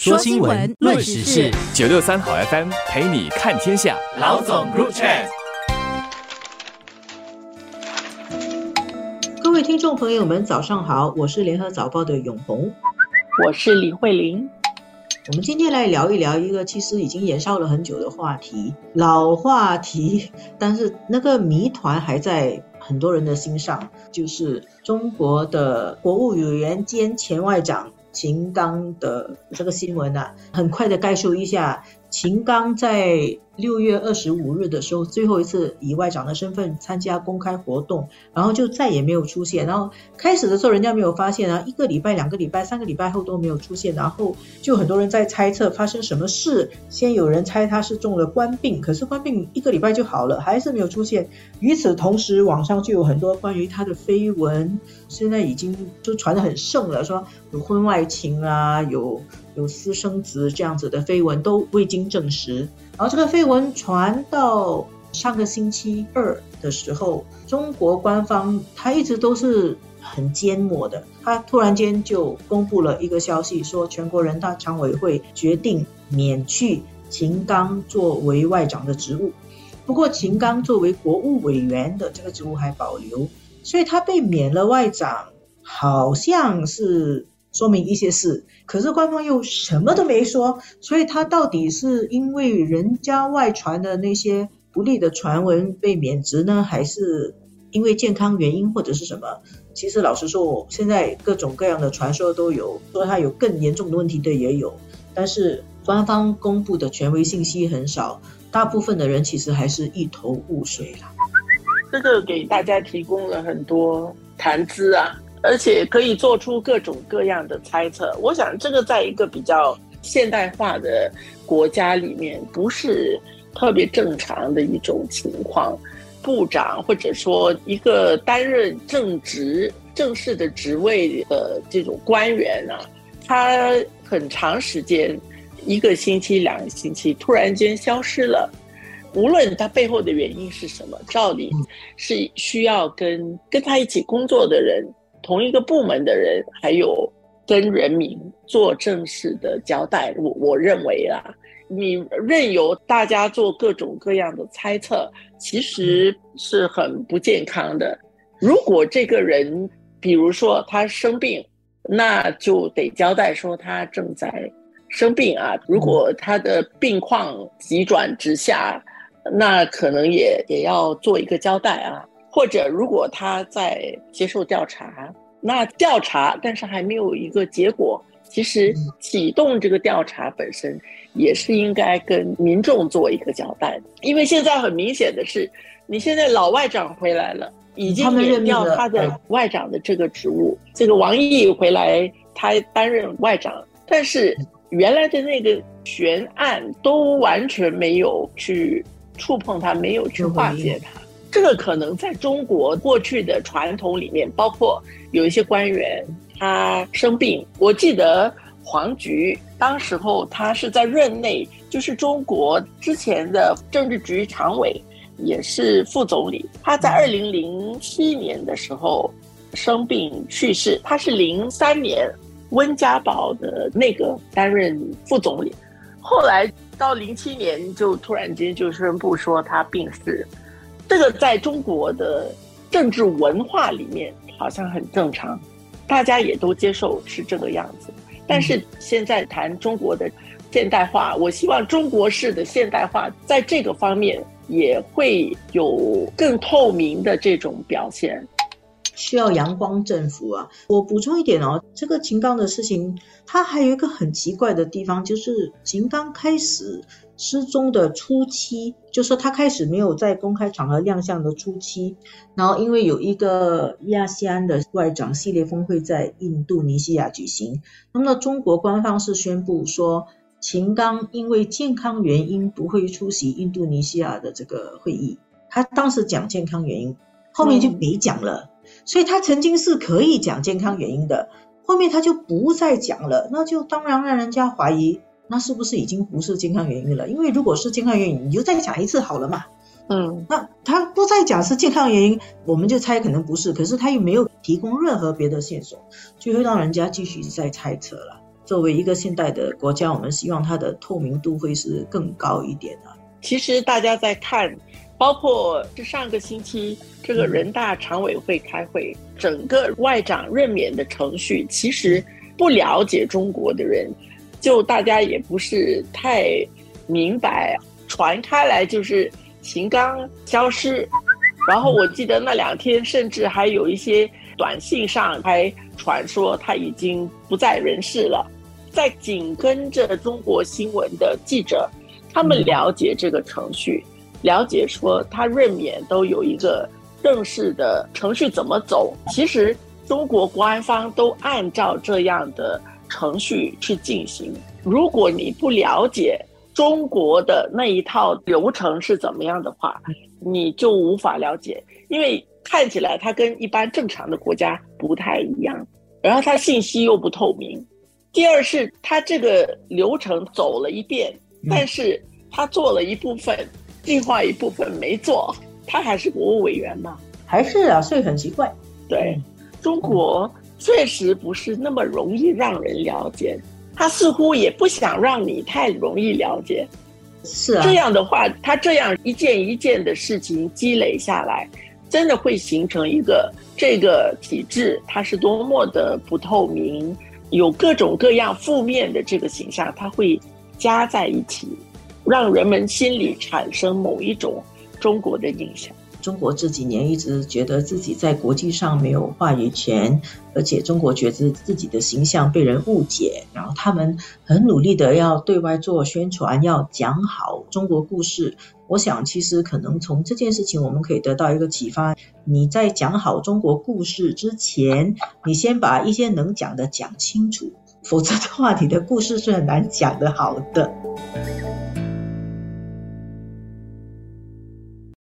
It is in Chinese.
说新闻，论时事，九六三好 FM 陪你看天下。老总 Chat，各位听众朋友们，早上好，我是联合早报的永红，我是李慧玲。我们今天来聊一聊一个其实已经延烧了很久的话题，老话题，但是那个谜团还在很多人的心上，就是中国的国务委员兼前外长。秦刚的这个新闻呢，很快的概述一下。秦刚在六月二十五日的时候，最后一次以外长的身份参加公开活动，然后就再也没有出现。然后开始的时候人家没有发现啊，一个礼拜、两个礼拜、三个礼拜后都没有出现，然后就很多人在猜测发生什么事。先有人猜他是中了官病，可是官病一个礼拜就好了，还是没有出现。与此同时，网上就有很多关于他的绯闻，现在已经就传得很盛了，说有婚外情啊，有。有私生子这样子的绯闻都未经证实，然后这个绯闻传到上个星期二的时候，中国官方他一直都是很缄默的，他突然间就公布了一个消息，说全国人大常委会决定免去秦刚作为外长的职务，不过秦刚作为国务委员的这个职务还保留，所以他被免了外长，好像是。说明一些事，可是官方又什么都没说，所以他到底是因为人家外传的那些不利的传闻被免职呢，还是因为健康原因或者是什么？其实老实说，现在各种各样的传说都有，说他有更严重的问题的也有，但是官方公布的权威信息很少，大部分的人其实还是一头雾水了。这个给大家提供了很多谈资啊。而且可以做出各种各样的猜测。我想，这个在一个比较现代化的国家里面，不是特别正常的一种情况。部长或者说一个担任正职、正式的职位的这种官员啊，他很长时间，一个星期、两个星期，突然间消失了。无论他背后的原因是什么，照理是需要跟跟他一起工作的人。同一个部门的人，还有跟人民做正式的交代，我我认为啊，你任由大家做各种各样的猜测，其实是很不健康的。如果这个人，比如说他生病，那就得交代说他正在生病啊。如果他的病况急转直下，那可能也也要做一个交代啊。或者，如果他在接受调查，那调查但是还没有一个结果，其实启动这个调查本身也是应该跟民众做一个交代的。因为现在很明显的是，你现在老外长回来了，已经免掉他的外长的这个职务。这个王毅回来，他担任外长，但是原来的那个悬案都完全没有去触碰他，没有去化解他。这个可能在中国过去的传统里面，包括有一些官员他生病，我记得黄菊当时候他是在任内，就是中国之前的政治局常委，也是副总理。他在二零零七年的时候生病去世，他是零三年温家宝的那个担任副总理，后来到零七年就突然间就宣布说他病逝。这个在中国的政治文化里面好像很正常，大家也都接受是这个样子。但是现在谈中国的现代化，我希望中国式的现代化在这个方面也会有更透明的这种表现。需要阳光政府啊！我补充一点哦，这个秦刚的事情，他还有一个很奇怪的地方，就是秦刚开始失踪的初期，就是他开始没有在公开场合亮相的初期，然后因为有一个亚细安的外长系列峰会在印度尼西亚举行，那么中国官方是宣布说，秦刚因为健康原因不会出席印度尼西亚的这个会议，他当时讲健康原因，后面就没讲了。所以他曾经是可以讲健康原因的，后面他就不再讲了，那就当然让人家怀疑，那是不是已经不是健康原因了？因为如果是健康原因，你就再讲一次好了嘛。嗯，那他不再讲是健康原因，我们就猜可能不是，可是他又没有提供任何别的线索，就会让人家继续在猜测了。作为一个现代的国家，我们希望它的透明度会是更高一点啊。其实大家在看，包括是上个星期这个人大常委会开会，整个外长任免的程序，其实不了解中国的人，就大家也不是太明白，传开来就是秦刚消失，然后我记得那两天甚至还有一些短信上还传说他已经不在人世了，在紧跟着中国新闻的记者。他们了解这个程序，了解说他任免都有一个正式的程序怎么走。其实中国官方都按照这样的程序去进行。如果你不了解中国的那一套流程是怎么样的话，你就无法了解，因为看起来它跟一般正常的国家不太一样，然后它信息又不透明。第二是它这个流程走了一遍。但是它做了一部分，另外一部分没做，他还是国务委员嘛？还是啊，所以很奇怪。对，中国确实不是那么容易让人了解，他似乎也不想让你太容易了解。是啊，这样的话，他这样一件一件的事情积累下来，真的会形成一个这个体制，它是多么的不透明，有各种各样负面的这个形象，它会。加在一起，让人们心里产生某一种中国的印象。中国这几年一直觉得自己在国际上没有话语权，而且中国觉得自己的形象被人误解，然后他们很努力的要对外做宣传，要讲好中国故事。我想，其实可能从这件事情，我们可以得到一个启发：你在讲好中国故事之前，你先把一些能讲的讲清楚。否则的话，你的故事是很难讲得好的。